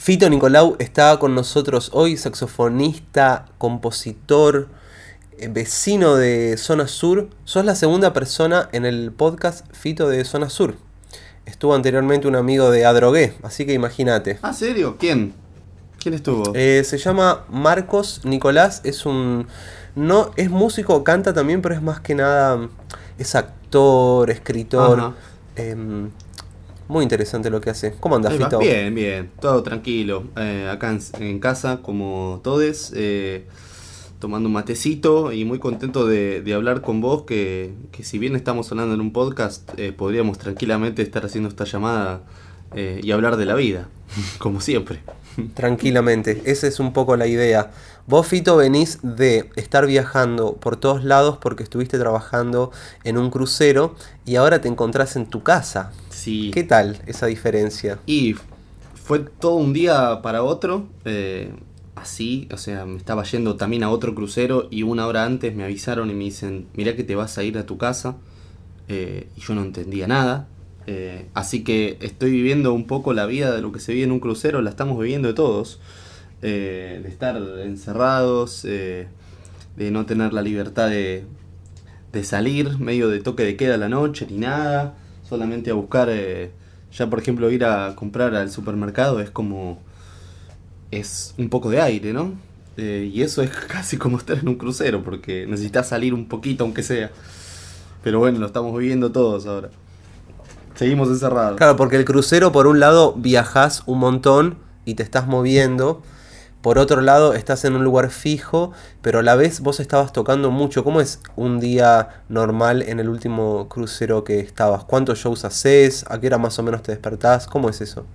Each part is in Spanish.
Fito Nicolau está con nosotros hoy, saxofonista, compositor, eh, vecino de Zona Sur. Sos la segunda persona en el podcast Fito de Zona Sur. Estuvo anteriormente un amigo de Adrogué, así que imagínate. ¿Ah, serio? ¿Quién? ¿Quién estuvo? Eh, se llama Marcos Nicolás, es un... No, es músico, canta también, pero es más que nada... Es actor, escritor. Ajá. Muy interesante lo que hace. ¿Cómo andas. Fito? Bien, bien, todo tranquilo. Eh, acá en, en casa, como todes, eh, tomando un matecito y muy contento de, de hablar con vos, que, que si bien estamos hablando en un podcast, eh, podríamos tranquilamente estar haciendo esta llamada eh, y hablar de la vida, como siempre. Tranquilamente, esa es un poco la idea. Vos, Fito, venís de estar viajando por todos lados porque estuviste trabajando en un crucero y ahora te encontrás en tu casa. Sí. ¿Qué tal esa diferencia? Y fue todo un día para otro, eh, así, o sea, me estaba yendo también a otro crucero y una hora antes me avisaron y me dicen, mirá que te vas a ir a tu casa, eh, y yo no entendía nada, eh, así que estoy viviendo un poco la vida de lo que se vive en un crucero, la estamos viviendo de todos, eh, de estar encerrados, eh, de no tener la libertad de, de salir, medio de toque de queda la noche, ni nada, solamente a buscar, ya por ejemplo ir a comprar al supermercado es como, es un poco de aire, ¿no? Y eso es casi como estar en un crucero, porque necesitas salir un poquito aunque sea. Pero bueno, lo estamos viviendo todos ahora. Seguimos encerrados. Claro, porque el crucero, por un lado, viajás un montón y te estás moviendo. Por otro lado, estás en un lugar fijo, pero a la vez vos estabas tocando mucho. ¿Cómo es un día normal en el último crucero que estabas? ¿Cuántos shows haces? ¿A qué hora más o menos te despertás? ¿Cómo es eso?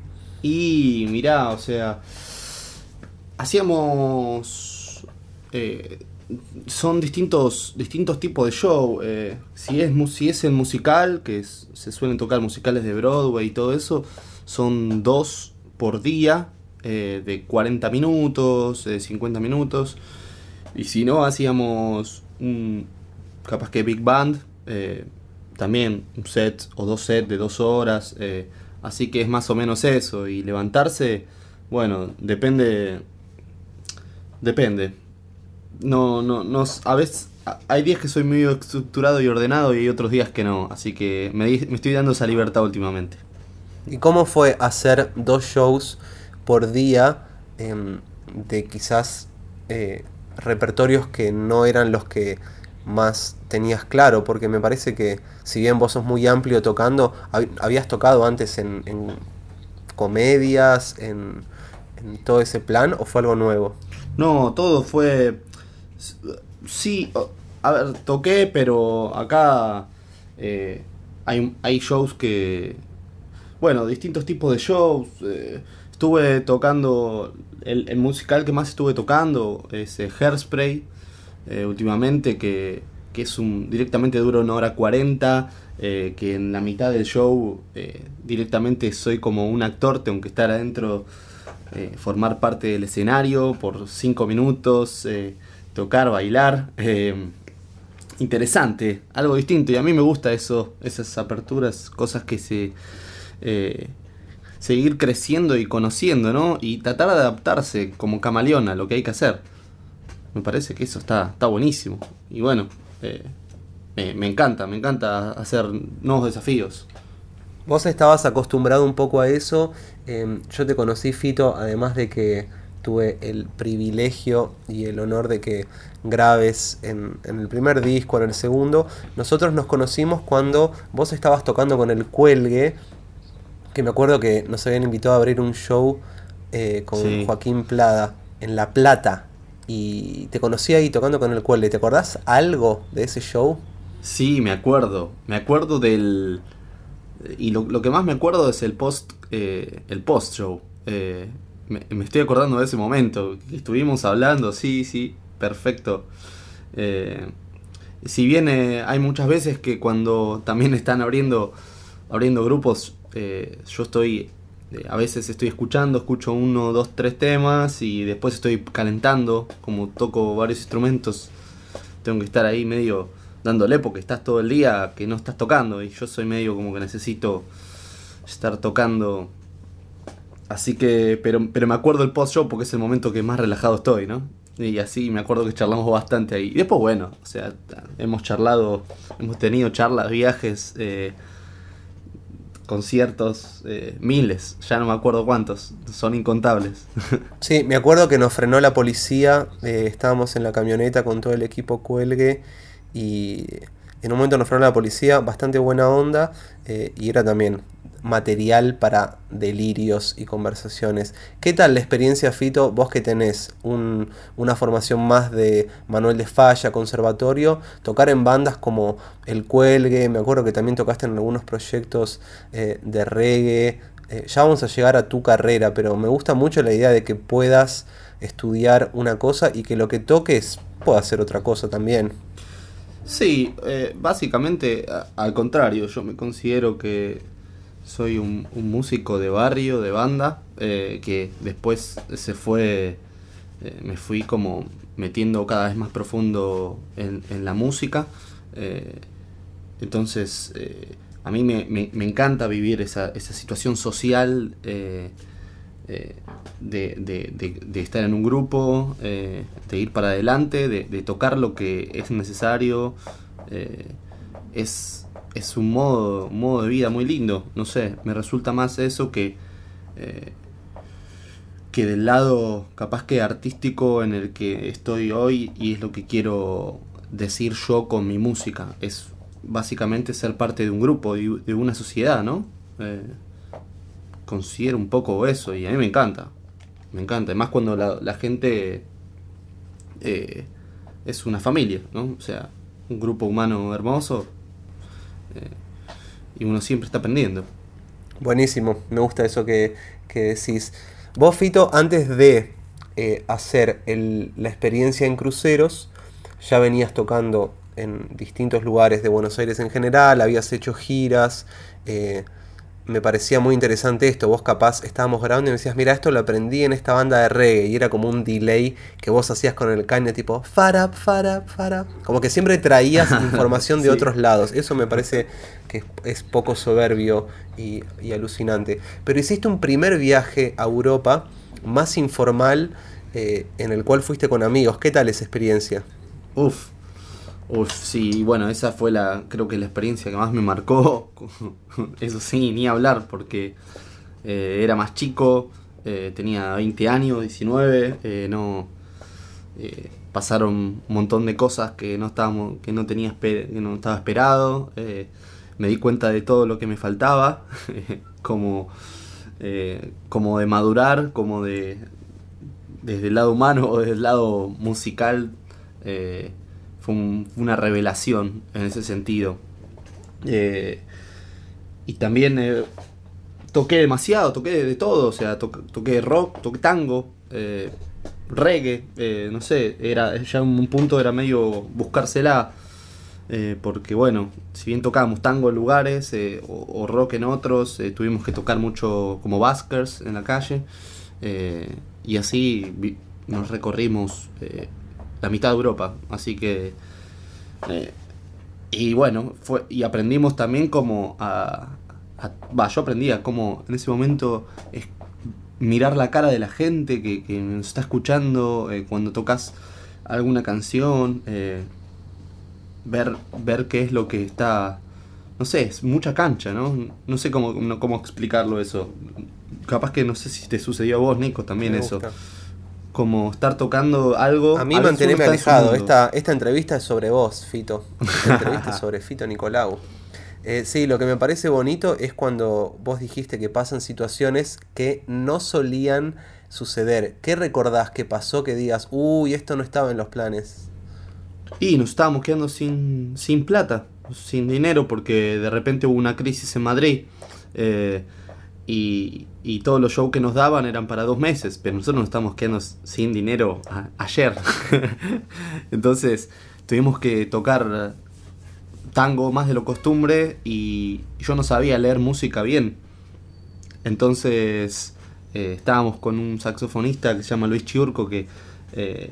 Y mirá, o sea, hacíamos... eh, son distintos, distintos tipos de show. eh, si, es, si es el musical, que es- se suelen tocar musicales de Broadway y todo eso, son dos por día, eh, de 40 minutos, de 50 minutos. Y si no, hacíamos un, capaz que Big Band, eh, también un set o dos sets de dos horas. eh, así que es más o menos eso. Y levantarse, bueno, depende. Depende. No, no, no. A veces. Hay días que soy muy estructurado y ordenado y hay otros días que no. Así que me, di- me estoy dando esa libertad últimamente. ¿Y cómo fue hacer dos shows por día em, de quizás eh, repertorios que no eran los que más tenías claro? Porque me parece que si bien vos sos muy amplio tocando, hab- habías tocado antes en, en comedias, en, en todo ese plan, o fue algo nuevo? No, todo fue. Sí, a ver, toqué, pero acá eh, hay, hay shows que. Bueno, distintos tipos de shows. eh, estuve tocando. El, musical que más estuve tocando es eh, Hairspray, eh, últimamente, que, que es un. directamente dura una hora 40. eh, que en la mitad del show directamente soy como un actor, tengo que estar adentro formar parte del escenario por cinco minutos, tocar, bailar. eh, interesante, algo distinto. Y a mí me gusta eso, esas aperturas, cosas que se... eh, seguir creciendo y conociendo, ¿no? Y tratar de adaptarse como camaleón a lo que hay que hacer. Me parece que eso está, está buenísimo. Y bueno, eh, me, encanta, me encanta hacer nuevos desafíos. Vos estabas acostumbrado un poco a eso. em, yo te conocí, Fito, además de que tuve el privilegio y el honor de que grabes en, en el primer disco, en el segundo. Nosotros nos conocimos cuando vos estabas tocando con el Cuelgue, que me acuerdo que nos habían invitado a abrir un show eh, con Sí. Joaquín Plada en La Plata. Y te conocí ahí tocando con el Cuelgue. ¿Te acordás algo de ese show? Sí, me acuerdo. Me acuerdo del. Y lo, lo que más me acuerdo es el post. eh, el post show. Eh, me, estoy acordando de ese momento. Estuvimos hablando, sí, sí, perfecto. Eh, si bien eh, hay muchas veces que cuando también están abriendo, abriendo grupos, eh, yo estoy. a veces estoy escuchando, escucho uno, dos, tres temas y después estoy calentando. Como toco varios instrumentos, tengo que estar ahí medio dándole porque estás todo el día que no estás tocando y yo soy medio como que necesito estar tocando así que, pero, pero me acuerdo el post-show porque es el momento que más relajado estoy, ¿no? Y así me acuerdo que charlamos bastante ahí. Y después, bueno, o sea, hemos charlado, hemos tenido charlas, viajes, eh, conciertos, eh, miles, ya no me acuerdo cuántos, son incontables. Sí, me acuerdo que nos frenó la policía, eh, estábamos en la camioneta con todo el equipo cuelgue y en un momento nos frenó la policía, bastante buena onda y era también material para delirios y conversaciones. ¿Qué tal la experiencia, Fito? Vos que tenés una formación más de Manuel de Falla, conservatorio, tocar en bandas como El Cuelgue, me acuerdo que también tocaste en algunos proyectos eh, de reggae. Eh, ya vamos a llegar a tu carrera, pero me gusta mucho la idea de que puedas estudiar una cosa y que lo que toques pueda hacer otra cosa también. Sí, eh, básicamente al contrario, yo me considero que soy un, músico de barrio, de banda, eh, que después se fue, eh, me fui como metiendo cada vez más profundo en, la música. Eh, entonces, a mí me, encanta vivir esa, situación social de, estar en un grupo, de ir para adelante, de, tocar lo que es necesario. es es un modo, modo de vida muy lindo. No sé, me resulta más eso que, eh, que del lado capaz que artístico en el que estoy hoy y es lo que quiero decir yo con mi música. Es básicamente ser parte de un grupo, de una sociedad, ¿no? Eh, considero un poco eso y a mí me encanta. Me encanta, además cuando la, gente eh, es una familia, ¿no? O sea, un grupo humano hermoso, y uno siempre está aprendiendo. Buenísimo, me gusta eso que, decís. Vos, Fito, antes de eh, hacer la experiencia en cruceros, ya venías tocando en distintos lugares de Buenos Aires en general, habías hecho giras, eh, me parecía muy interesante esto. Vos capaz estábamos grabando y me decías, mira, esto lo aprendí en esta banda de reggae. Y era como un delay que vos hacías con el caño tipo, farap, farap, farap. Como que siempre traías información de otros lados. Eso me parece que es, poco soberbio y, alucinante. Pero hiciste un primer viaje a Europa más informal eh, en el cual fuiste con amigos. ¿Qué tal esa experiencia? Uf, Uf, sí, bueno, esa fue la, creo que la experiencia que más me marcó. Eso sí, ni hablar, porque eh, era más chico, eh, tenía 20 años, 19, eh, no pasaron un montón de cosas que no estábamos, que no tenía que no estaba esperado. me di cuenta de todo lo que me faltaba, como, como de madurar, como de desde el lado humano o desde el lado musical fue, una revelación en ese sentido. Eh, y también eh, toqué demasiado, toqué de, todo, o sea, toqué rock, toqué tango, eh, reggae, no sé, era ya un punto era medio buscársela. porque bueno, si bien tocábamos tango en lugares o, rock en otros, tuvimos que tocar mucho como baskers en la calle y así nos recorrimos la mitad de Europa. Así que. Eh, y bueno, fue, y aprendimos también como a. Va, yo aprendí a cómo en ese momento es mirar la cara de la gente que, que nos está escuchando eh, cuando tocas alguna canción, eh, ver, ver qué es lo que está. No sé, es mucha cancha, ¿no? No sé cómo, cómo explicarlo eso. Capaz que no sé si te sucedió a vos, Nico, también eso como estar tocando algo. A mí mantenerme alejado. Esta, esta entrevista es sobre vos, Fito. Esta entrevista es sobre Fito Nicolau. Eh, sí, lo que me parece bonito es cuando vos dijiste que pasan situaciones que no solían suceder. ¿Qué recordás que pasó que digas, uy, esto no estaba en los planes? Y nos estábamos quedando sin, sin plata, sin dinero, porque de repente hubo una crisis en Madrid. Eh, y, todos los shows que nos daban eran para dos meses, pero nosotros nos estamos quedando sin dinero ayer. Entonces tuvimos que tocar tango más de lo costumbre y yo no sabía leer música bien. Entonces eh, estábamos con un saxofonista que se llama Luis Chiurco que eh,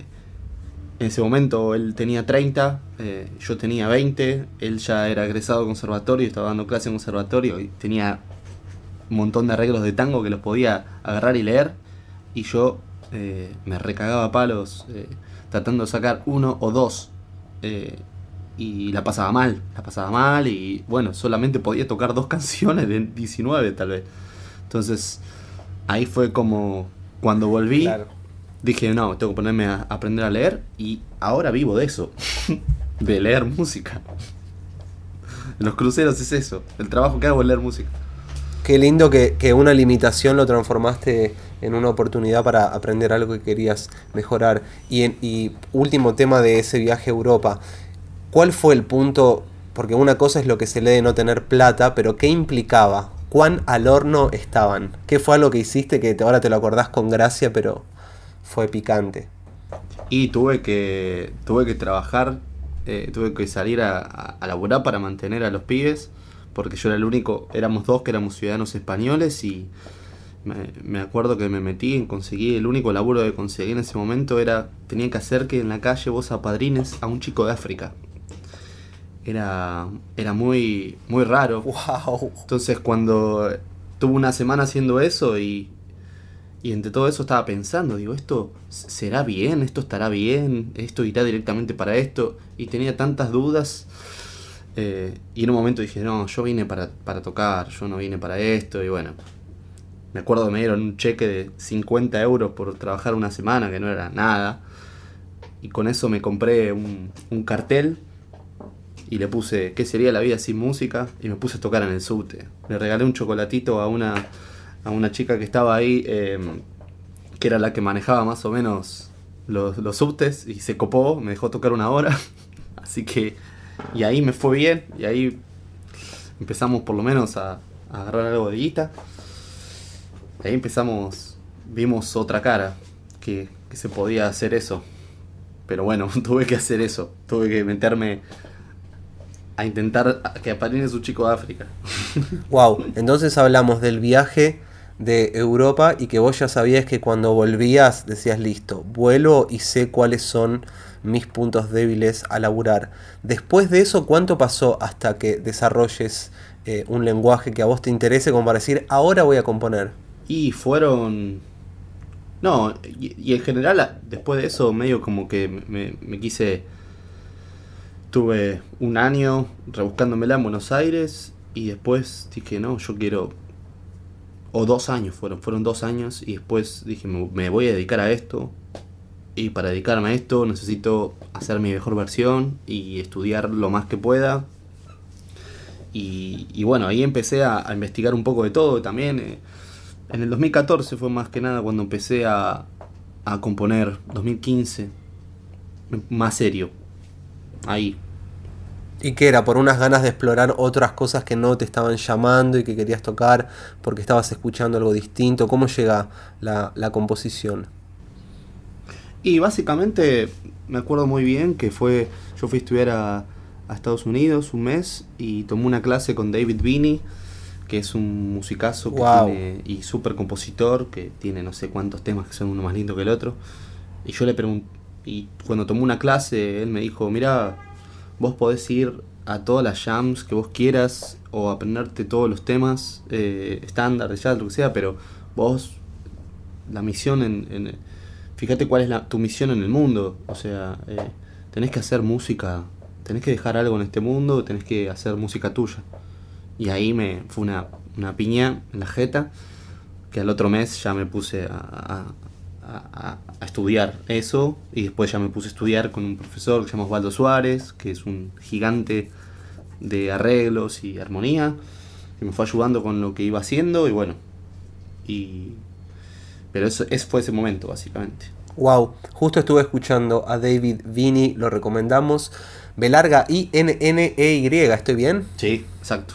en ese momento él tenía 30, eh, yo tenía 20, él ya era egresado conservatorio, estaba dando clase en conservatorio y tenía un montón de arreglos de tango que los podía agarrar y leer. Y yo eh, me recagaba palos eh, tratando de sacar uno o dos. eh, y la pasaba mal, la pasaba mal y bueno, solamente podía tocar dos canciones de 19 tal vez. Entonces ahí fue como cuando volví, Claro. dije, no, tengo que ponerme a aprender a leer y ahora vivo de eso, de leer música. En los cruceros es eso, el trabajo que hago es leer música. Qué lindo que, una limitación lo transformaste en una oportunidad para aprender algo que querías mejorar. Y, en- y último tema de ese viaje a Europa, ¿cuál fue el punto? Porque una cosa es lo que se lee de no tener plata, pero ¿qué implicaba? ¿Cuán al horno estaban? ¿Qué fue algo que hiciste que ahora te lo acordás con gracia, pero fue picante? Y tuve que, tuve que trabajar, eh, tuve que salir a, a, a laburar para mantener a los pibes, porque yo era el único, éramos dos que éramos ciudadanos españoles y me, me acuerdo que me metí en conseguir, el único laburo que conseguí en ese momento era, tenía que hacer que en la calle vos apadrines a un chico de África. Era, era muy, muy raro. ¡Wow! Entonces cuando tuve una semana haciendo eso y, y entre todo eso estaba pensando, digo, ¿esto será bien? ¿Esto estará bien? ¿Esto irá directamente para esto? Y tenía tantas dudas. Eh, y en un momento dije, no, yo vine para, para tocar, yo no vine para esto. Y bueno, me acuerdo que me dieron un cheque de 50 euros por trabajar una semana, que no era nada. Y con eso me compré un, un cartel y le puse ¿Qué sería la vida sin música? Y me puse a tocar en el subte. Le regalé un chocolatito a una, a una chica que estaba ahí, eh, que era la que manejaba más o menos los, los subtes, y se copó, me dejó tocar una hora. Así que, y ahí me fue bien, y ahí empezamos por lo menos a, agarrar algo de guita. Ahí empezamos, vimos otra cara, que, que se podía hacer eso. Pero bueno, tuve que hacer eso, tuve que meterme a intentar que aparezca su chico de África. Wow, entonces hablamos del viaje de Europa y que vos ya sabías que cuando volvías decías listo, vuelo y sé cuáles son mis puntos débiles a laburar. Después de eso, ¿cuánto pasó hasta que desarrolles eh, un lenguaje que a vos te interese como para decir, ahora voy a componer? Y fueron... No, y, en general después de eso medio como que me, me quise... Tuve un año rebuscándomela en Buenos Aires y después dije, no, yo quiero... O dos años fueron, fueron dos años y después dije, me, voy a dedicar a esto. Y para dedicarme a esto necesito hacer mi mejor versión y estudiar lo más que pueda. Y, y bueno, ahí empecé a, a investigar un poco de todo también. eh, en el 2014 fue más que nada cuando empecé a, a componer, 2015, más serio. Ahí. ¿Y qué era? ¿Por unas ganas de explorar otras cosas que no te estaban llamando y que querías tocar? ¿Porque estabas escuchando algo distinto? ¿Cómo llega la, la composición? Y básicamente me acuerdo muy bien que fue, yo fui a estudiar a, a Estados Unidos un mes y tomé una clase con David Beanie, que es un musicazo que tiene- y súper compositor, que tiene no sé cuántos temas que son uno más lindo que el otro. Y yo le pregunté, y cuando tomó una clase, él me dijo, mira, vos podés ir a todas las jams que vos quieras o aprenderte todos los temas eh, estándar de lo que sea, pero vos, la misión en... en- fíjate cuál es la- tu misión en el mundo, o sea, eh, tenés que hacer música, tenés que dejar algo en este mundo, tenés que hacer música tuya. Y ahí me fue una, una piña en la jeta, que al otro mes ya me puse a- a- a estudiar eso, y después ya me puse a estudiar con un profesor que se llama Osvaldo Suárez, que es un gigante de arreglos y armonía, que me fue ayudando con lo que iba haciendo, y bueno, y... Pero eso, ese fue ese momento, básicamente. Wow, justo estuve escuchando a David Vini, lo recomendamos. B larga I N N E Y, ¿estoy bien? Sí, exacto.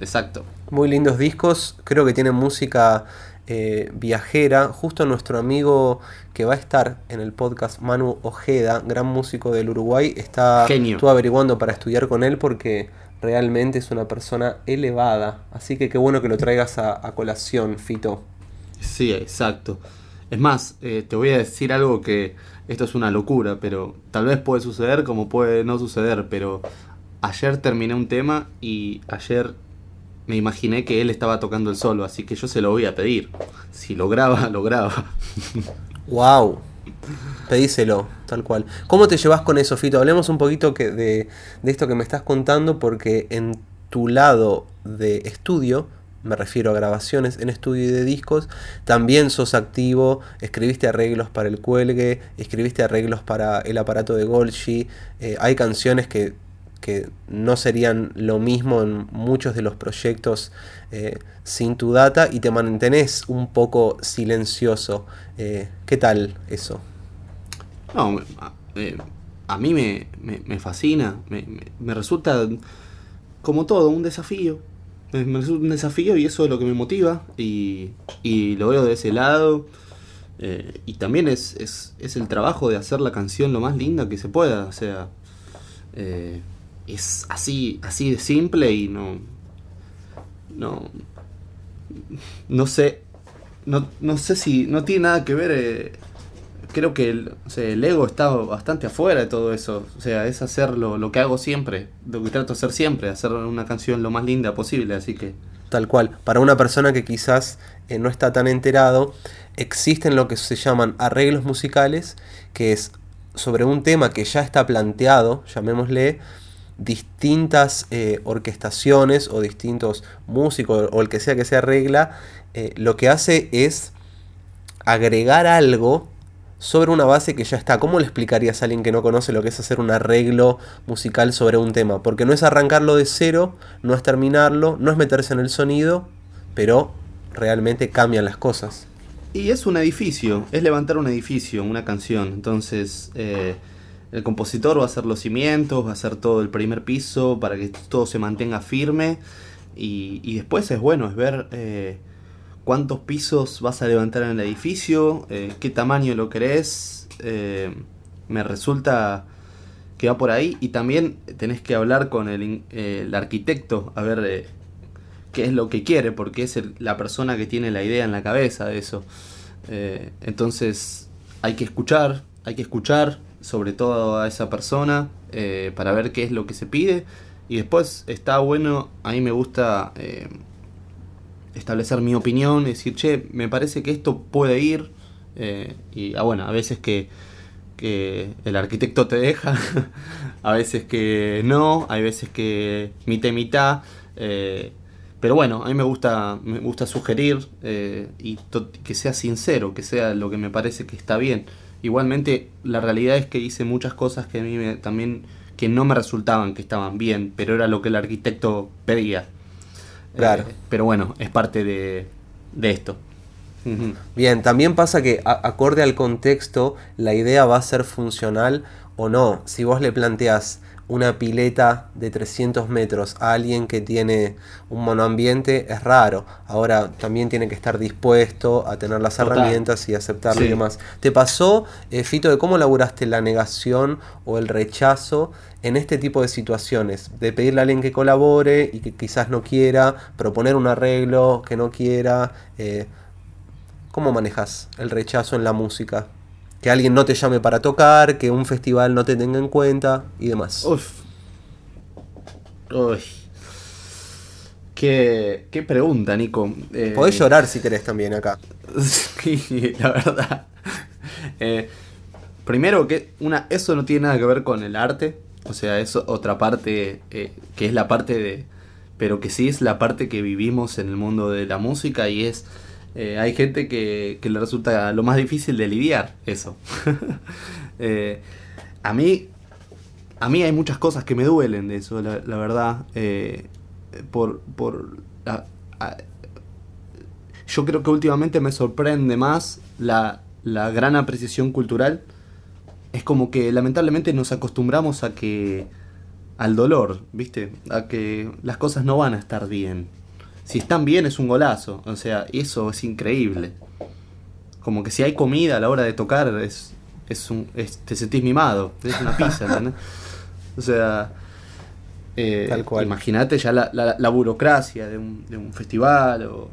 Exacto. Muy lindos discos, creo que tienen música eh, viajera. Justo nuestro amigo que va a estar en el podcast, Manu Ojeda, gran músico del Uruguay, está Genio. estuve averiguando para estudiar con él porque realmente es una persona elevada. Así que qué bueno que lo traigas a, a colación, Fito. Sí, exacto. Es más, eh, te voy a decir algo que esto es una locura, pero tal vez puede suceder como puede no suceder, pero ayer terminé un tema y ayer me imaginé que él estaba tocando el solo, así que yo se lo voy a pedir. Si lo graba, lo graba. Wow. Pedíselo, tal cual. ¿Cómo te llevas con eso, Fito? Hablemos un poquito que de, de esto que me estás contando, porque en tu lado de estudio, me refiero a grabaciones en estudio y de discos, también sos activo, escribiste arreglos para el cuelgue, escribiste arreglos para el aparato de Golgi, eh, hay canciones que, que, no serían lo mismo en muchos de los proyectos eh, sin tu data y te mantenés un poco silencioso. Eh, ¿Qué tal eso? No, eh, a mí me, me, fascina, me, me, resulta como todo un desafío me resulta un desafío y eso es lo que me motiva y, y lo veo de ese lado. Y también es, es, es, el trabajo de hacer la canción lo más linda que se pueda. O sea, es así, así de simple y no. No. No sé. No, no sé si. No tiene nada que ver. Eh, creo que el, el, ego está bastante afuera de todo eso. O sea, es hacer lo, lo, que hago siempre, lo que trato de hacer siempre, hacer una canción lo más linda posible, así que... Tal cual. Para una persona que quizás eh, no está tan enterado, existen lo que se llaman arreglos musicales, que es sobre un tema que ya está planteado, llamémosle, distintas eh, orquestaciones o distintos músicos o el que sea que se arregla, eh, lo que hace es agregar algo sobre una base que ya está. ¿Cómo le explicarías a alguien que no conoce lo que es hacer un arreglo musical sobre un tema? Porque no es arrancarlo de cero, no es terminarlo, no es meterse en el sonido, pero realmente cambian las cosas. Y es un edificio, es levantar un edificio, una canción. Entonces, eh, el compositor va a hacer los cimientos, va a hacer todo el primer piso para que todo se mantenga firme. Y, después es bueno, es ver... Eh, cuántos pisos vas a levantar en el edificio, eh, qué tamaño lo querés. Eh, me resulta que va por ahí y también tenés que hablar con el, el arquitecto a ver qué es lo que quiere, porque es el, la persona que tiene la idea en la cabeza de eso. Entonces hay que escuchar, hay que escuchar sobre todo a esa persona eh, para ver qué es lo que se pide y después está bueno, a mí me gusta establecer mi opinión, decir, che, me parece que esto puede ir. Eh, y ah, bueno, a veces que, que el arquitecto te deja, a veces que no, hay veces que mitad mitad. Eh, pero bueno, a mí me gusta, me gusta sugerir eh, y que sea sincero, que sea lo que me parece que está bien. Igualmente, la realidad es que hice muchas cosas que a mí me, también que no me resultaban que estaban bien, pero era lo que el arquitecto pedía. Claro. Eh, pero bueno, es parte de, de esto. Bien, también pasa que a, acorde al contexto, la idea va a ser funcional o no. Si vos le planteas una pileta de 300 metros a alguien que tiene un monoambiente, es raro. Ahora también tiene que estar dispuesto a tener las Total. herramientas y aceptarlo sí. y demás. ¿Te pasó, eh, Fito, de cómo laburaste la negación o el rechazo en este tipo de situaciones? De pedirle a alguien que colabore y que quizás no quiera, proponer un arreglo que no quiera. Eh, ¿Cómo manejas el rechazo en la música? Que alguien no te llame para tocar, que un festival no te tenga en cuenta y demás. Uf. Uy. Qué, qué pregunta, Nico. Eh, Podés llorar si querés también acá. Sí, la verdad. Eh, primero que una, eso no tiene nada que ver con el arte. O sea, es otra parte eh, que es la parte de... Pero que sí es la parte que vivimos en el mundo de la música y es eh, hay gente que, le resulta lo más difícil de lidiar eso. eh, a mí a mí hay muchas cosas que me duelen de eso, la, verdad. Eh, por por yo creo que últimamente me sorprende más la, la gran apreciación cultural. Es como que lamentablemente nos acostumbramos a que al dolor, ¿viste? A que las cosas no van a estar bien si están bien es un golazo. O sea, eso es increíble. Como que si hay comida a la hora de tocar, es, es un, es, te sentís mimado. Es una pizza, ¿entendés? O sea, eh, Tal cual. imagínate ya la, la, la, burocracia de un, de un festival, o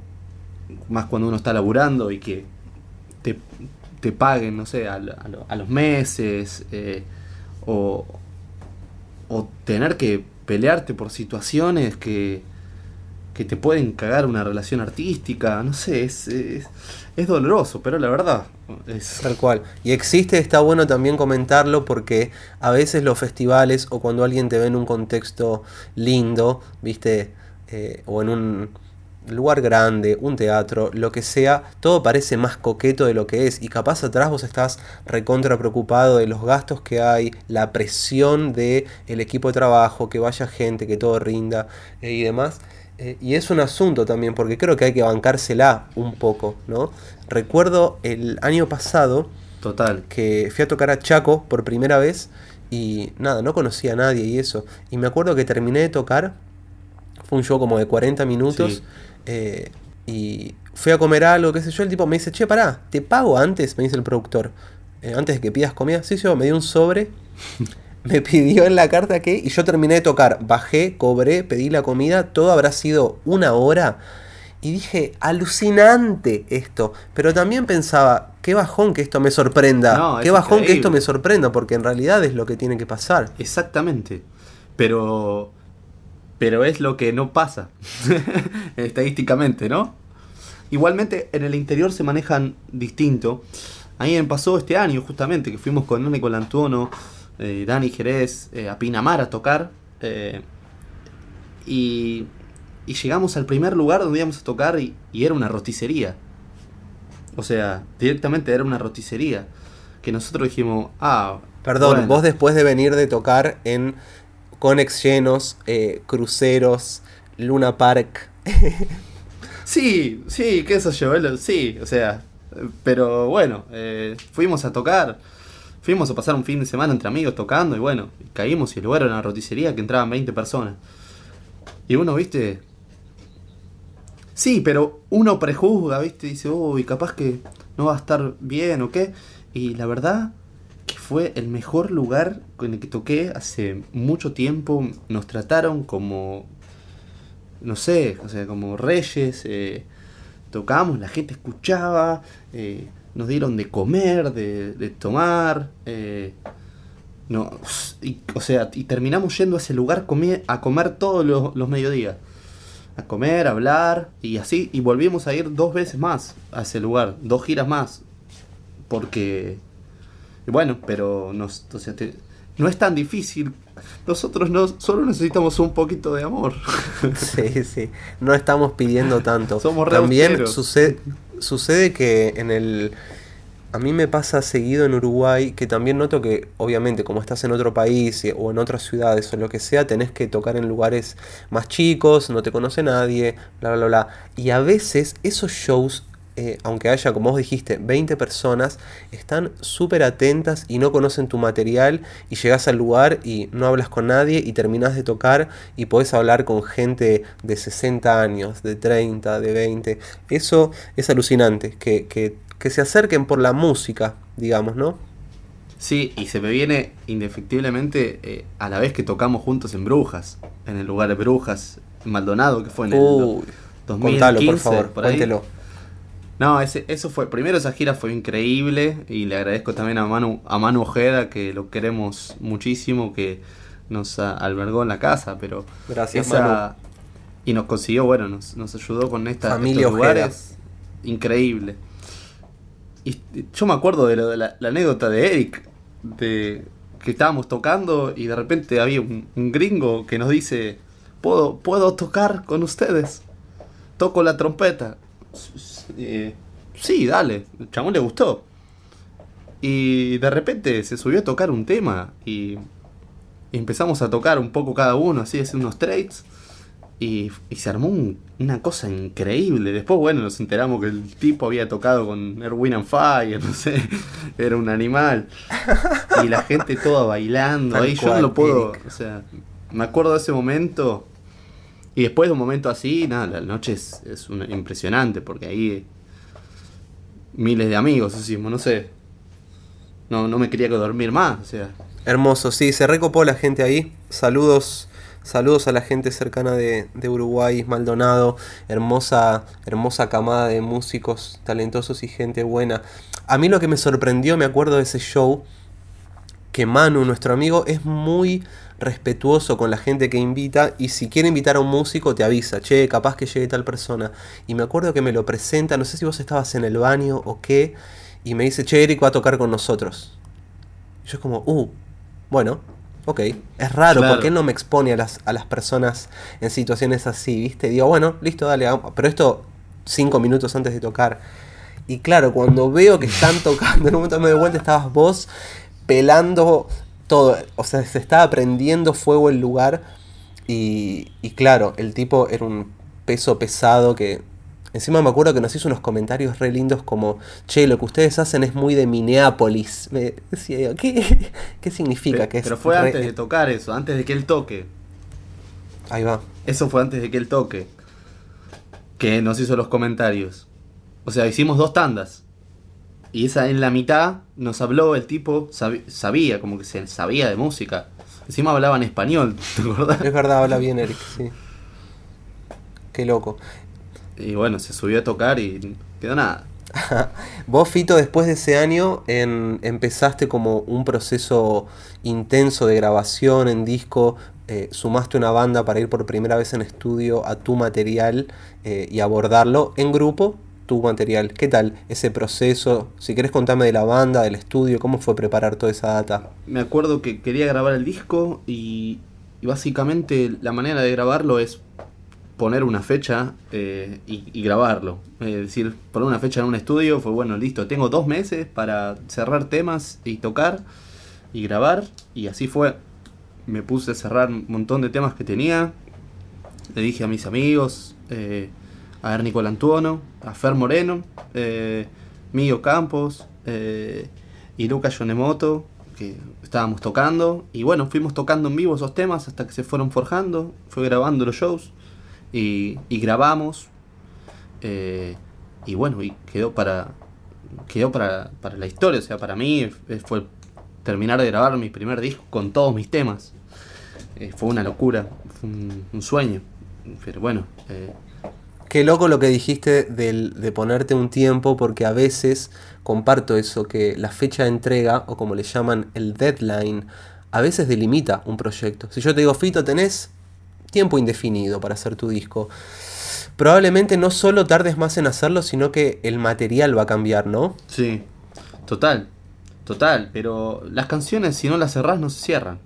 más cuando uno está laburando y que te, te paguen, no sé, a, a, a los meses, eh, o, o tener que pelearte por situaciones que que te pueden cagar una relación artística, no sé, es, es, doloroso, pero la verdad es... Tal cual. Y existe, está bueno también comentarlo porque a veces los festivales o cuando alguien te ve en un contexto lindo, viste, eh, o en un lugar grande, un teatro, lo que sea, todo parece más coqueto de lo que es. Y capaz atrás vos estás recontra preocupado de los gastos que hay, la presión de el equipo de trabajo, que vaya gente, que todo rinda eh, y demás. Eh, y es un asunto también, porque creo que hay que bancársela un poco, ¿no? Recuerdo el año pasado Total. que fui a tocar a Chaco por primera vez y nada, no conocía a nadie y eso. Y me acuerdo que terminé de tocar, fue un show como de 40 minutos Sí. eh, y fui a comer algo, qué sé yo, el tipo me dice, che, pará, ¿te pago antes? Me dice el productor. "Eh, antes de que pidas comida, sí, sí, me dio un sobre, me pidió en la carta que, y yo terminé de tocar, bajé, cobré, pedí la comida, todo habrá sido una hora. Y dije, alucinante esto. Pero también pensaba, qué bajón que esto me sorprenda. No, qué bajón que esto me sorprenda, porque en realidad es lo que tiene que pasar. Exactamente. Pero. Pero es lo que no pasa. Estadísticamente, ¿no? Igualmente, en el interior se manejan distinto. A mí me pasó este año, justamente, que fuimos con Nene eh, Dani Jerez, eh, a Pinamar a tocar. eh, y, y llegamos al primer lugar donde íbamos a tocar y, y era una roticería. O sea, directamente era una roticería. Que nosotros dijimos, ah. Perdón, bueno. vos después de venir de tocar en Conex llenos, cruceros, Luna Park. Sí, sí, qué sé yo, sí, o sea, pero bueno, eh, fuimos a tocar, fuimos a pasar un fin de semana entre amigos tocando y bueno, caímos y el lugar era una roticería que entraban 20 personas. Y uno, viste, sí, pero uno prejuzga, viste, dice, uy, capaz que no va a estar bien o qué. Y la verdad que fue el mejor lugar con el que toqué hace mucho tiempo. Nos trataron como, no sé, o sea, como reyes. eh, tocamos, la gente escuchaba, eh, nos dieron de comer, de, de tomar. eh, no, y, o sea, y terminamos yendo a ese lugar a comer todos los, los mediodías. A comer, a hablar, y así, y volvimos a ir dos veces más a ese lugar, dos giras más. Porque, bueno, pero nos, o sea, te- no es tan difícil. Nosotros no, solo necesitamos un poquito de amor. Sí, sí. No estamos pidiendo tanto. Somos re También austeros. sucede, sucede que en el. A mí me pasa seguido en Uruguay que también noto que, obviamente, como estás en otro país o en otras ciudades o lo que sea, tenés que tocar en lugares más chicos, no te conoce nadie, bla, bla, bla. Y a veces esos shows, eh, aunque haya, como vos dijiste, 20 personas, están súper atentas y no conocen tu material y llegás al lugar y no hablas con nadie y terminás de tocar y podés hablar con gente de 60 años, de 30, de 20. Eso es alucinante, que, que, que se acerquen por la música, digamos, ¿no? Sí, y se me viene indefectiblemente eh, a la vez que tocamos juntos en Brujas, en el lugar de Brujas, en Maldonado, que fue en el Uy, 2015. contalo, por favor, por ahí. cuéntelo. No, ese, eso fue. Primero esa gira fue increíble y le agradezco también a Manu, a Manu Ojeda, que lo queremos muchísimo, que nos a- albergó en la casa, pero Gracias, esa- Manu. y nos consiguió, bueno, nos, nos ayudó con esta, Familia estos Ojeda. lugares. Increíble. Y y yo me acuerdo de, lo de la, la anécdota de Eric, de que estábamos tocando y de repente había un, un gringo que nos dice, ¿Puedo, ¿puedo tocar con ustedes? Toco la trompeta. Eh, sí, dale. El chabón le gustó. Y de repente se subió a tocar un tema y empezamos a tocar un poco cada uno, así, hacer unos trades. Y, y se armó un- una cosa increíble. Después, bueno, nos enteramos que el tipo había tocado con Erwin and Fire, no sé, era un animal. Y la gente toda bailando. Ahí yo no lo puedo, o sea, me acuerdo de ese momento. Y después de un momento así, nada, la noche es, es una- impresionante porque ahí miles de amigos hicimos, no sé. No, no me quería que dormir más, o sea. Hermoso, sí, se recopó la gente ahí. Saludos, saludos a la gente cercana de, de Uruguay, Maldonado, hermosa, hermosa camada de músicos talentosos y gente buena. A mí lo que me sorprendió, me acuerdo de ese show, que Manu, nuestro amigo, es muy respetuoso con la gente que invita y si quiere invitar a un músico te avisa, che, capaz que llegue tal persona. Y me acuerdo que me lo presenta, no sé si vos estabas en el baño o qué, y me dice, che, Eric va a tocar con nosotros. Y yo es como, uh, bueno, ok. Es raro, Claro. porque él no me expone a las, a las personas en situaciones así, ¿viste? Digo, bueno, listo, dale, pero esto cinco minutos antes de tocar. Y claro, cuando veo que están tocando, en un momento me doy vuelta, estabas vos pelando todo. O sea, se estaba prendiendo fuego el lugar. Y, y claro, el tipo era un peso pesado que... Encima me acuerdo que nos hizo unos comentarios re lindos como, che, lo que ustedes hacen es muy de Minneapolis. Me decía ¿qué, qué significa? Pe- que es pero fue re- antes de tocar eso, antes de que él toque. Ahí va. Eso fue antes de que él toque. Que nos hizo los comentarios. O sea, hicimos dos tandas. Y esa en la mitad nos habló el tipo, sabía, como que se sabía de música. Encima hablaba en español, ¿te acordás? Es verdad, habla bien Eric, sí. Qué loco. Y bueno, se subió a tocar y quedó nada. Vos, Fito, después de ese año en- empezaste como un proceso intenso de grabación en disco, eh, sumaste una banda para ir por primera vez en estudio a tu material eh, y abordarlo en grupo, tu material. ¿Qué tal ese proceso? Si querés contarme de la banda, del estudio, cómo fue preparar toda esa data. Me acuerdo que quería grabar el disco y, básicamente la manera de grabarlo es poner una fecha eh, y, y grabarlo. Es decir, poner una fecha en un estudio fue bueno, listo, tengo dos meses para cerrar temas y tocar y grabar y así fue. Me puse a cerrar un montón de temas que tenía. Le dije a mis amigos, eh, a Er Nicol Antuono, a Fer Moreno, eh, Campos eh, y Lucas Yonemoto, que estábamos tocando. Y bueno, fuimos tocando en vivo esos temas hasta que se fueron forjando. Fue grabando los shows y, grabamos. eh, y bueno, y quedó para quedó para, para la historia. O sea, para mí fue terminar de grabar mi primer disco con todos mis temas. Eh, fue una locura, fue un, un sueño. Pero bueno, eh, Qué loco lo que dijiste del- de ponerte un tiempo, porque a veces comparto eso, que la fecha de entrega, o como le llaman el deadline, a veces delimita un proyecto. Si yo te digo, Fito, tenés tiempo indefinido para hacer tu disco, probablemente no solo tardes más en hacerlo, sino que el material va a cambiar, ¿no? sí, total, total. Pero las canciones, si no las cerrás, no se cierran.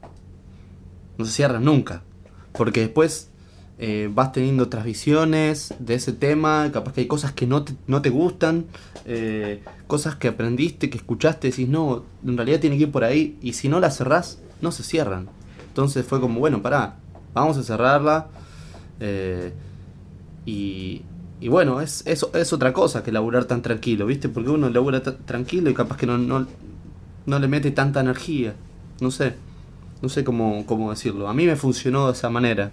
No se cierran nunca. Porque después eh, vas teniendo otras visiones de ese tema. Capaz que hay cosas que no te, no te gustan. eh, cosas que aprendiste, que escuchaste. Decís, no, en realidad tiene que ir por ahí. Y si no las cerrás, no se cierran. Entonces fue como, bueno, pará, vamos a cerrarla. eh, y, y bueno, es, es, es otra cosa que laburar tan tranquilo, ¿viste? Porque uno labura tranquilo y capaz que no, no, no le mete tanta energía. No sé. No sé cómo, cómo decirlo. A mí me funcionó de esa manera.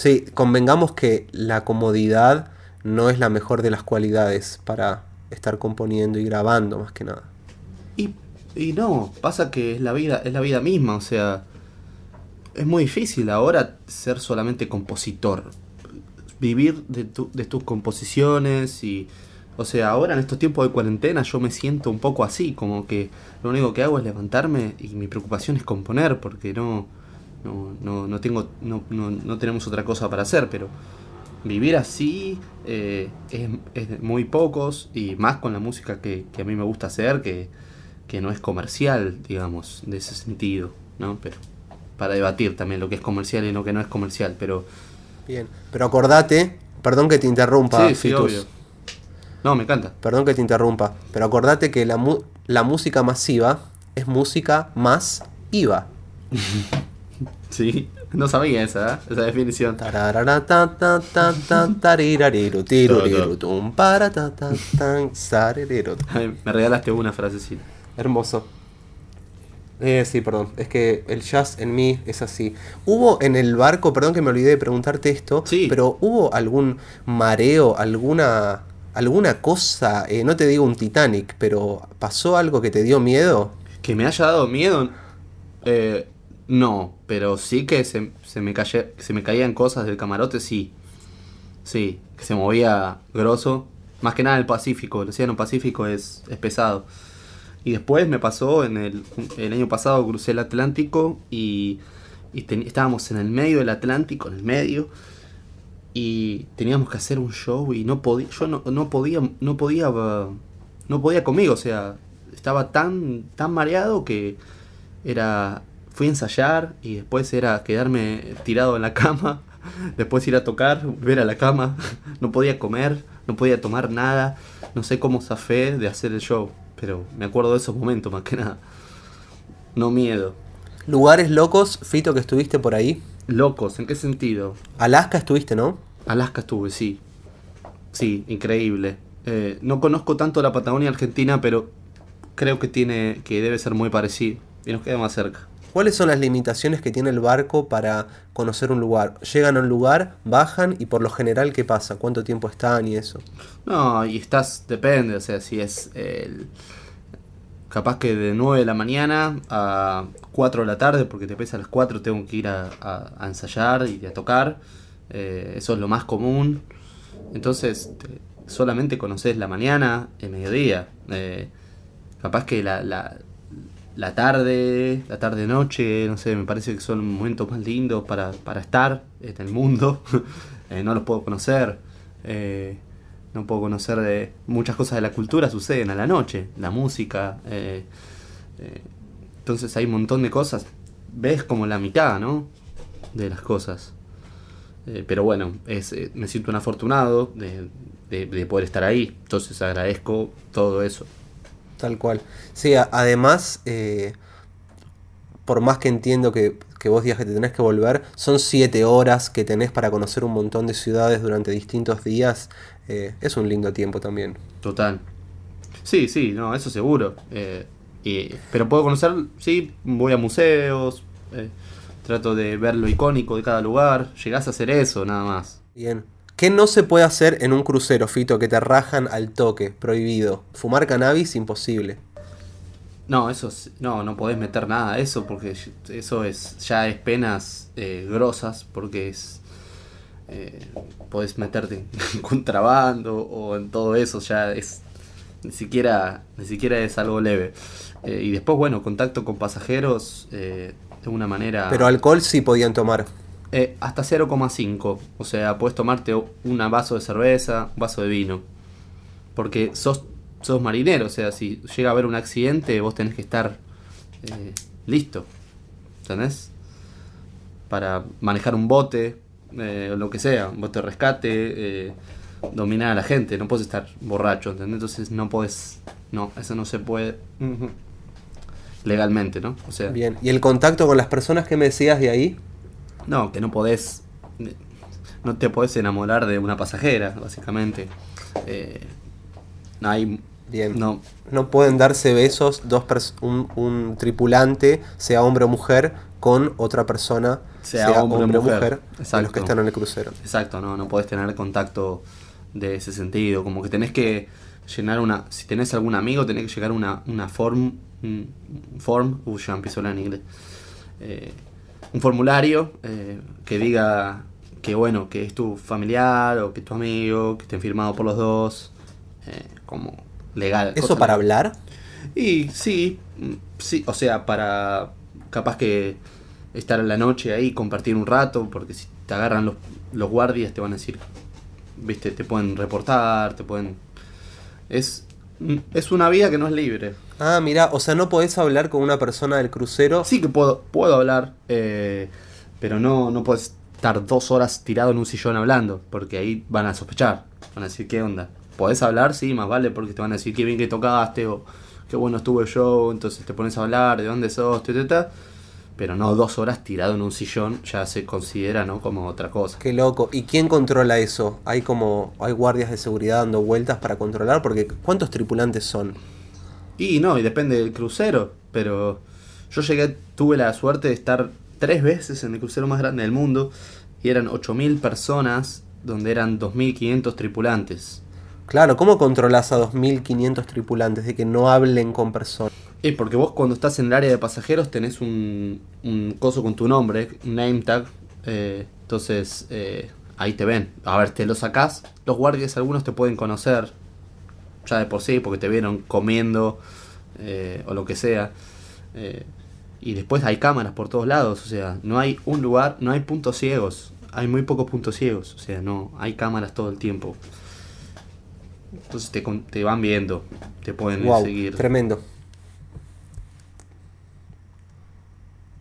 Sí, convengamos que la comodidad no es la mejor de las cualidades para estar componiendo y grabando, más que nada. Y, y no, pasa que es la vida, es la vida misma, o sea, es muy difícil ahora ser solamente compositor. Vivir de, tu- de tus composiciones y. O sea, ahora en estos tiempos de cuarentena yo me siento un poco así, como que lo único que hago es levantarme y mi preocupación es componer, porque no. No, no, no tengo. No, no, no tenemos otra cosa para hacer, pero. Vivir así eh, es, muy pocos y más con la música que, que a mí me gusta hacer, que, que no es comercial, digamos, de ese sentido, ¿no? Pero para debatir también lo que es comercial y lo que no es comercial, pero Bien, pero acordate, perdón que te interrumpa, sí, sí, obvio. No, me encanta. perdón que te interrumpa, pero acordate que la, mu- la música masiva es música más IVA. Sí, no sabía esa, esa definición. Ay, me regalaste una frasecita. Hermoso. Eh, sí, perdón. Es que el jazz en mí es así. ¿Hubo en el barco, perdón que me olvidé de preguntarte esto, Sí. pero ¿hubo algún mareo, alguna, alguna cosa, eh, no te digo un Titanic, pero pasó algo que te dio miedo? Que me haya dado miedo, eh, no, pero sí que se, se me se me caían cosas del camarote, sí. Sí, que se movía grosso. Más que nada el Pacífico, el Océano Pacífico es, es pesado. Y después me pasó en el, el año pasado crucé el Atlántico y, y estábamos en el medio del Atlántico, en el medio, y teníamos que hacer un show y no podía, yo no, no podía, no podía, no podía conmigo, o sea, estaba tan, tan mareado que era, fui a ensayar y después era quedarme tirado en la cama, después ir a tocar, volver a la cama, no podía comer, no podía tomar nada, no sé cómo zafé de hacer el show, pero me acuerdo de esos momentos más que nada, no miedo. Lugares locos, Fito, que estuviste por ahí. Locos, ¿en qué sentido? Alaska estuviste, ¿no? Alaska estuve, sí. Sí, increíble. Eh, no conozco tanto la Patagonia Argentina, pero creo que tiene que debe ser muy parecido y nos queda más cerca. ¿Cuáles son las limitaciones que tiene el barco para conocer un lugar? Llegan a un lugar, bajan y por lo general, ¿qué pasa? ¿Cuánto tiempo están y eso? No, y estás, depende, o sea, si es el, capaz que de 9 de la mañana a 4 de la tarde, porque te pesa a las 4, tengo que ir a, ensayar y a tocar, eh, eso es lo más común, entonces te- solamente conoces la mañana, el mediodía, eh, capaz que la, la tarde, la tarde-noche, no sé, me parece que son momentos más lindos para, para estar en el mundo, Eh, no los puedo conocer. Eh, no puedo conocer de muchas cosas de la cultura suceden a la noche, la música. eh, eh, entonces hay un montón de cosas. Ves como la mitad, ¿no? De las cosas. Eh, pero bueno, es, eh, me siento un afortunado de, de- de poder estar ahí. Entonces agradezco todo eso. Tal cual. Sí, a- además, eh, por más que entiendo que, que vos digas que te tenés que volver, son siete horas que tenés para conocer un montón de ciudades durante distintos días. eh, es un lindo tiempo también. Total. Sí, sí, no, eso seguro. Eh, y- pero puedo conocer, sí, voy a museos, eh, trato de ver lo icónico de cada lugar. Llegás a hacer eso, nada más. Bien. ¿Qué no se puede hacer en un crucero, Fito? Que te rajan al toque, prohibido. Fumar cannabis, imposible. No, eso es- no, no podés meter nada de eso porque eso es ya es penas eh, grosas porque es eh, podés meterte en contrabando o en todo eso ya es ni siquiera ni siquiera es algo leve Eh, y después bueno contacto con pasajeros eh, de una manera Pero alcohol sí podían tomar. Eh, hasta 0,5 o sea puedes tomarte un vaso de cerveza un vaso de vino porque sos, sos marinero, o sea, si llega a haber un accidente, vos tenés que estar eh, listo, ¿entendés? Para manejar un bote, eh, lo que sea, un bote de rescate, eh, dominar a la gente, no puedes estar borracho, ¿entendés? Entonces no puedes, no, eso no se puede legalmente, ¿no? O sea, Bien. ¿Y el contacto con las personas que me decías de ahí? No, que no podés, no te podés enamorar de una pasajera, básicamente. Eh, no hay, Bien. no, No pueden darse besos dos pers- un, un tripulante, sea hombre o mujer, con otra persona, Sea hombre o mujer. de los que están en el crucero. Exacto, no, no podés tener contacto de ese sentido. Como que tenés que llenar una. Si tenés algún amigo, tenés que llegar a una, una form. Un form. Uy, ya empiezo a hablar en inglés. Eh, un formulario eh, que diga que bueno, que es tu familiar o que es tu amigo, que estén firmados por los dos. eh, como legal. ¿Eso para legal. hablar? Y sí, mm, sí, o sea, para capaz que estar en la noche ahí, compartir un rato, porque si te agarran los, los guardias te van a decir, viste, te pueden reportar, te pueden... Es, mm, es una vida que no es libre. Ah, mira, o sea, no podés hablar con una persona del crucero. Sí que puedo, puedo hablar, eh, pero no, no puedes estar dos horas tirado en un sillón hablando, porque ahí van a sospechar, van a decir, ¿qué onda? Podés hablar, sí, más vale, porque te van a decir qué bien que tocaste, o qué bueno estuvo el show, entonces te pones a hablar, de dónde sos, ta, ta, ta, pero no dos horas tirado en un sillón, ya se considera, ¿no? Como otra cosa. Qué loco. ¿Y quién controla eso? ¿Hay como hay guardias de seguridad dando vueltas para controlar? Porque ¿cuántos tripulantes son? Y no, y depende del crucero, pero yo llegué, tuve la suerte de estar tres veces en el crucero más grande del mundo y eran 8.000 personas donde eran 2.500 tripulantes. Claro, ¿cómo controlás a 2.500 tripulantes de que no hablen con personas? Y porque vos cuando estás en el área de pasajeros tenés un, un coso con tu nombre, un name tag, eh, entonces eh, ahí te ven. A ver, te lo sacás, los guardias algunos te pueden conocer, ya de por sí, porque te vieron comiendo eh, o lo que sea. Eh, y después hay cámaras por todos lados, o sea, no hay un lugar, no hay puntos ciegos, hay muy pocos puntos ciegos, o sea, no, hay cámaras todo el tiempo. Entonces te, te van viendo, te pueden Wow, seguir. tremendo.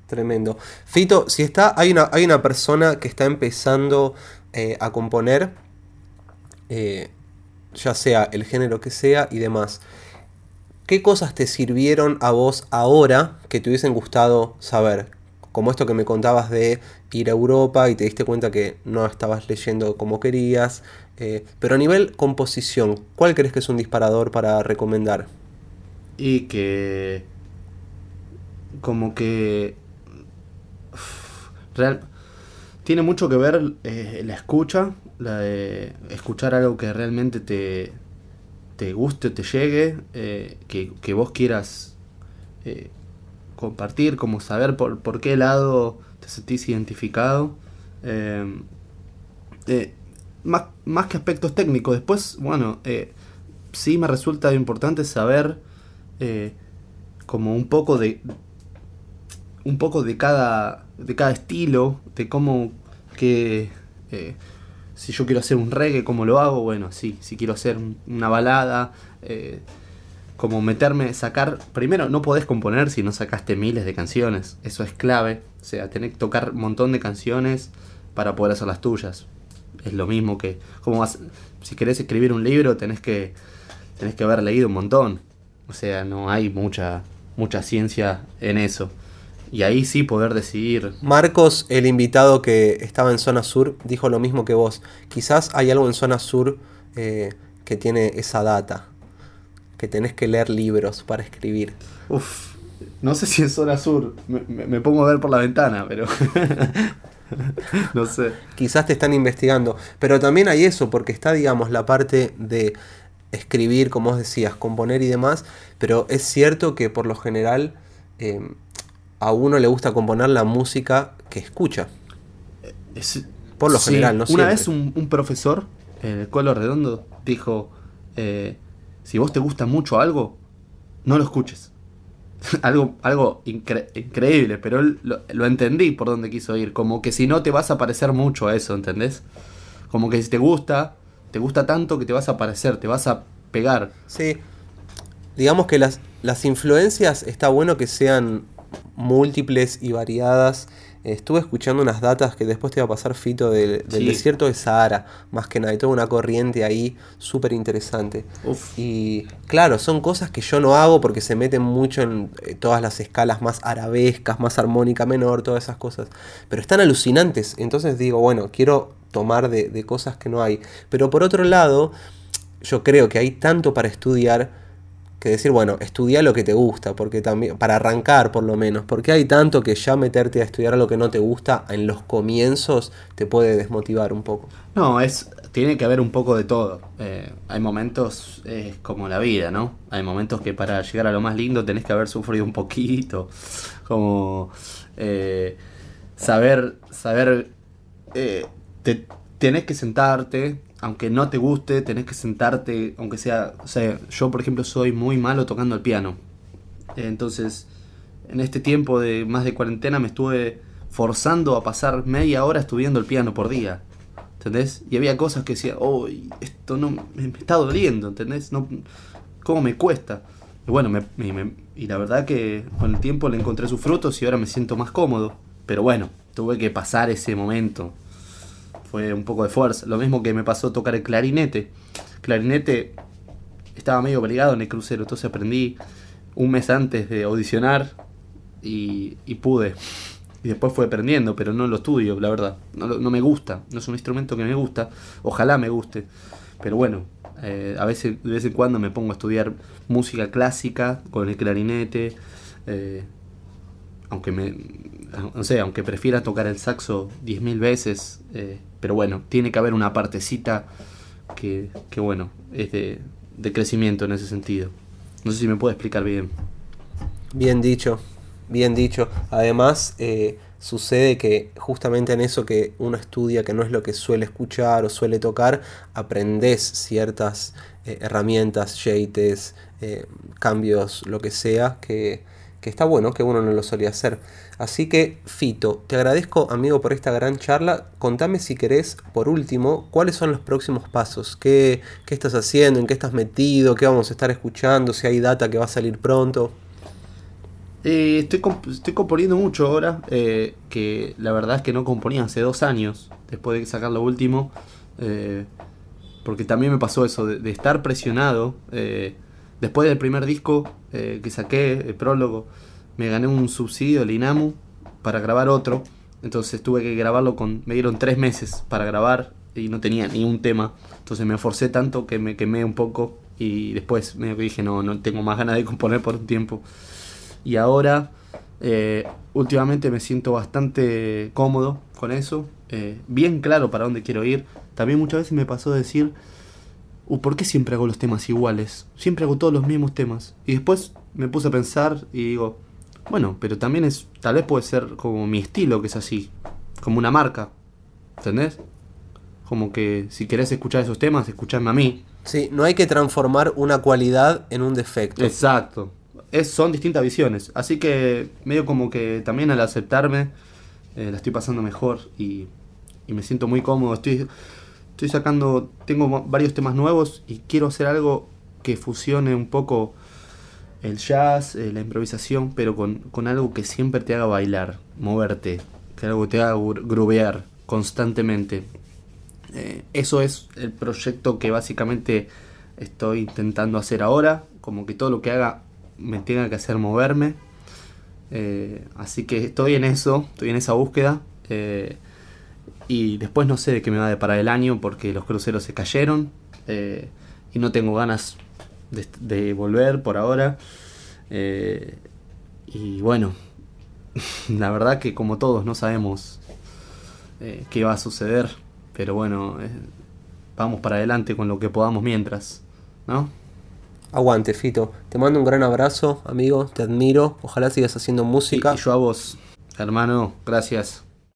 Tremendo. Fito, si está, hay una, hay una persona que está empezando eh, a componer, eh, ya sea el género que sea y demás. ¿Qué cosas te sirvieron a vos ahora que te hubiesen gustado saber? Como esto que me contabas de ir a Europa y te diste cuenta que no estabas leyendo como querías. eh, pero a nivel composición, ¿cuál crees que es un disparador para recomendar? Y que. Como que. Real. Tiene mucho que ver eh, la escucha, la de escuchar algo que realmente te, te guste, te llegue, eh, que, que vos quieras eh, compartir, como saber por, por qué lado te sentís identificado. Más, más que aspectos técnicos, después, bueno, sí me resulta importante saber como un poco de un poco de cada de cada estilo de cómo que eh, si yo quiero hacer un reggae cómo lo hago bueno sí si quiero hacer un- una balada eh, como meterme sacar primero no podés componer si no sacaste miles de canciones eso es clave o sea tenés que tocar un montón de canciones para poder hacer las tuyas es lo mismo que como vas si querés escribir un libro tenés que tenés que haber leído un montón o sea, no hay mucha, mucha ciencia en eso. Y ahí sí poder decidir. Marcos, el invitado que estaba en zona sur, dijo lo mismo que vos. Quizás hay algo en zona sur eh, que tiene esa data, que tenés que leer libros para escribir. Uf, no sé si en zona sur. Me, me- me pongo a ver por la ventana, pero. no sé. Quizás te están investigando, pero también hay eso, porque está, digamos, la parte de escribir, como vos decías, componer y demás, pero es cierto que por lo general eh, a uno le gusta componer la música que escucha. Es- Por lo sí, general, no Una siempre. vez un, un profesor en el Colo Redondo dijo: eh, Si vos te gusta mucho algo, no lo escuches. algo algo incre- increíble, pero él lo, lo entendí por donde quiso ir. Como que si no te vas a parecer mucho a eso, ¿entendés? Como que si te gusta, te gusta tanto que te vas a parecer, te vas a pegar. Sí, digamos que las, las influencias está bueno que sean múltiples y variadas. Estuve escuchando unas datas que después te iba a pasar Fito del, del Sí. desierto de Sahara, más que nada, y toda una corriente ahí súper interesante. Y claro, son cosas que yo no hago porque se meten mucho en eh, todas las escalas más arabescas, más armónica menor, todas esas cosas. Pero están alucinantes. Entonces digo, bueno, quiero tomar de, de cosas que no hay. Pero por otro lado, yo creo que hay tanto para estudiar que decir, bueno, estudia lo que te gusta, porque también, para arrancar por lo menos, porque hay tanto que ya meterte a estudiar lo que no te gusta en los comienzos te puede desmotivar un poco. No, es tiene que haber un poco de todo. Eh, hay momentos, es como la vida, ¿no? Hay momentos que para llegar a lo más lindo tenés que haber sufrido un poquito. Como eh, saber, saber, eh, te, tenés que sentarte, aunque no te guste, tenés que sentarte, aunque sea, o sea, yo por ejemplo soy muy malo tocando el piano. Entonces, en este tiempo de más de cuarentena me estuve forzando a pasar media hora estudiando el piano por día. ¿Entendés? Y había cosas que decía, oh, esto no me, me está doliendo, ¿entendés? No, ¿Cómo me cuesta? Y bueno, me- me- y la verdad que con el tiempo le encontré sus frutos y ahora me siento más cómodo. Pero bueno, tuve que pasar ese momento. Fue un poco de fuerza. Lo mismo que me pasó tocar el clarinete. Clarinete estaba medio obligado en el crucero, entonces aprendí un mes antes de audicionar y, pude. Y después fue aprendiendo, pero no lo estudio, la verdad. No, no me gusta, no es un instrumento que me gusta. Ojalá me guste. Pero bueno, eh, a veces de vez en cuando me pongo a estudiar música clásica con el clarinete. eh, aunque me. No sé, aunque prefiera tocar el saxo 10.000 veces. eh, pero bueno, tiene que haber una partecita que, que bueno, es de, de crecimiento en ese sentido. No sé si me puedo explicar bien. Bien dicho, bien dicho. Además, eh, sucede que justamente en eso que uno estudia, que no es lo que suele escuchar o suele tocar, aprendes ciertas eh, herramientas, yates, eh, cambios, lo que sea, que, que está bueno, que uno no lo solía hacer. Así que, Fito, te agradezco, amigo, por esta gran charla. Contame si querés, por último, cuáles son los próximos pasos. ¿Qué, qué estás haciendo? ¿En qué estás metido? ¿Qué vamos a estar escuchando? Si hay data que va a salir pronto. Eh, estoy, componiendo mucho ahora, eh, que la verdad es que no componía hace dos años, después de sacar lo último, eh, porque también me pasó eso, de, estar presionado. después del primer disco que saqué, el prólogo, me gané un subsidio del INAMU para grabar otro, entonces tuve que grabarlo con, me dieron tres meses para grabar y no tenía ni un tema, entonces me forcé tanto que me quemé un poco y después me dije no, no tengo más ganas de componer por un tiempo. Y ahora, eh, últimamente me siento bastante cómodo con eso, eh, bien claro para dónde quiero ir. También muchas veces me pasó decir, uh, ¿por qué siempre hago los temas iguales? Siempre hago todos los mismos temas. Y después me puse a pensar y digo, bueno, pero también es, tal vez puede ser como mi estilo que es así, como una marca, ¿entendés? Como que si querés escuchar esos temas, escuchadme a mí. Sí, no hay que transformar una cualidad en un defecto. Exacto es, son distintas visiones. Así que medio como que también al aceptarme eh, la estoy pasando mejor y, me siento muy cómodo. Estoy, estoy sacando, tengo varios temas nuevos y quiero hacer algo que fusione un poco el jazz, eh, la improvisación, pero con, con, algo que siempre te haga bailar, moverte, que algo te haga grubear constantemente. Eh, eso es el proyecto que básicamente estoy intentando hacer ahora, como que todo lo que haga me tenga que hacer moverme. Eh, así que estoy en eso, estoy en esa búsqueda. Y después no sé de qué me va a deparar el año porque los cruceros se cayeron. Y no tengo ganas de, volver por ahora. y bueno, la verdad que como todos no sabemos qué va a suceder. Pero bueno, vamos para adelante con lo que podamos mientras. ¿No? Aguante, Fito. Te mando un gran abrazo, amigo. Te admiro. Ojalá sigas haciendo música. y yo a vos, hermano. Gracias.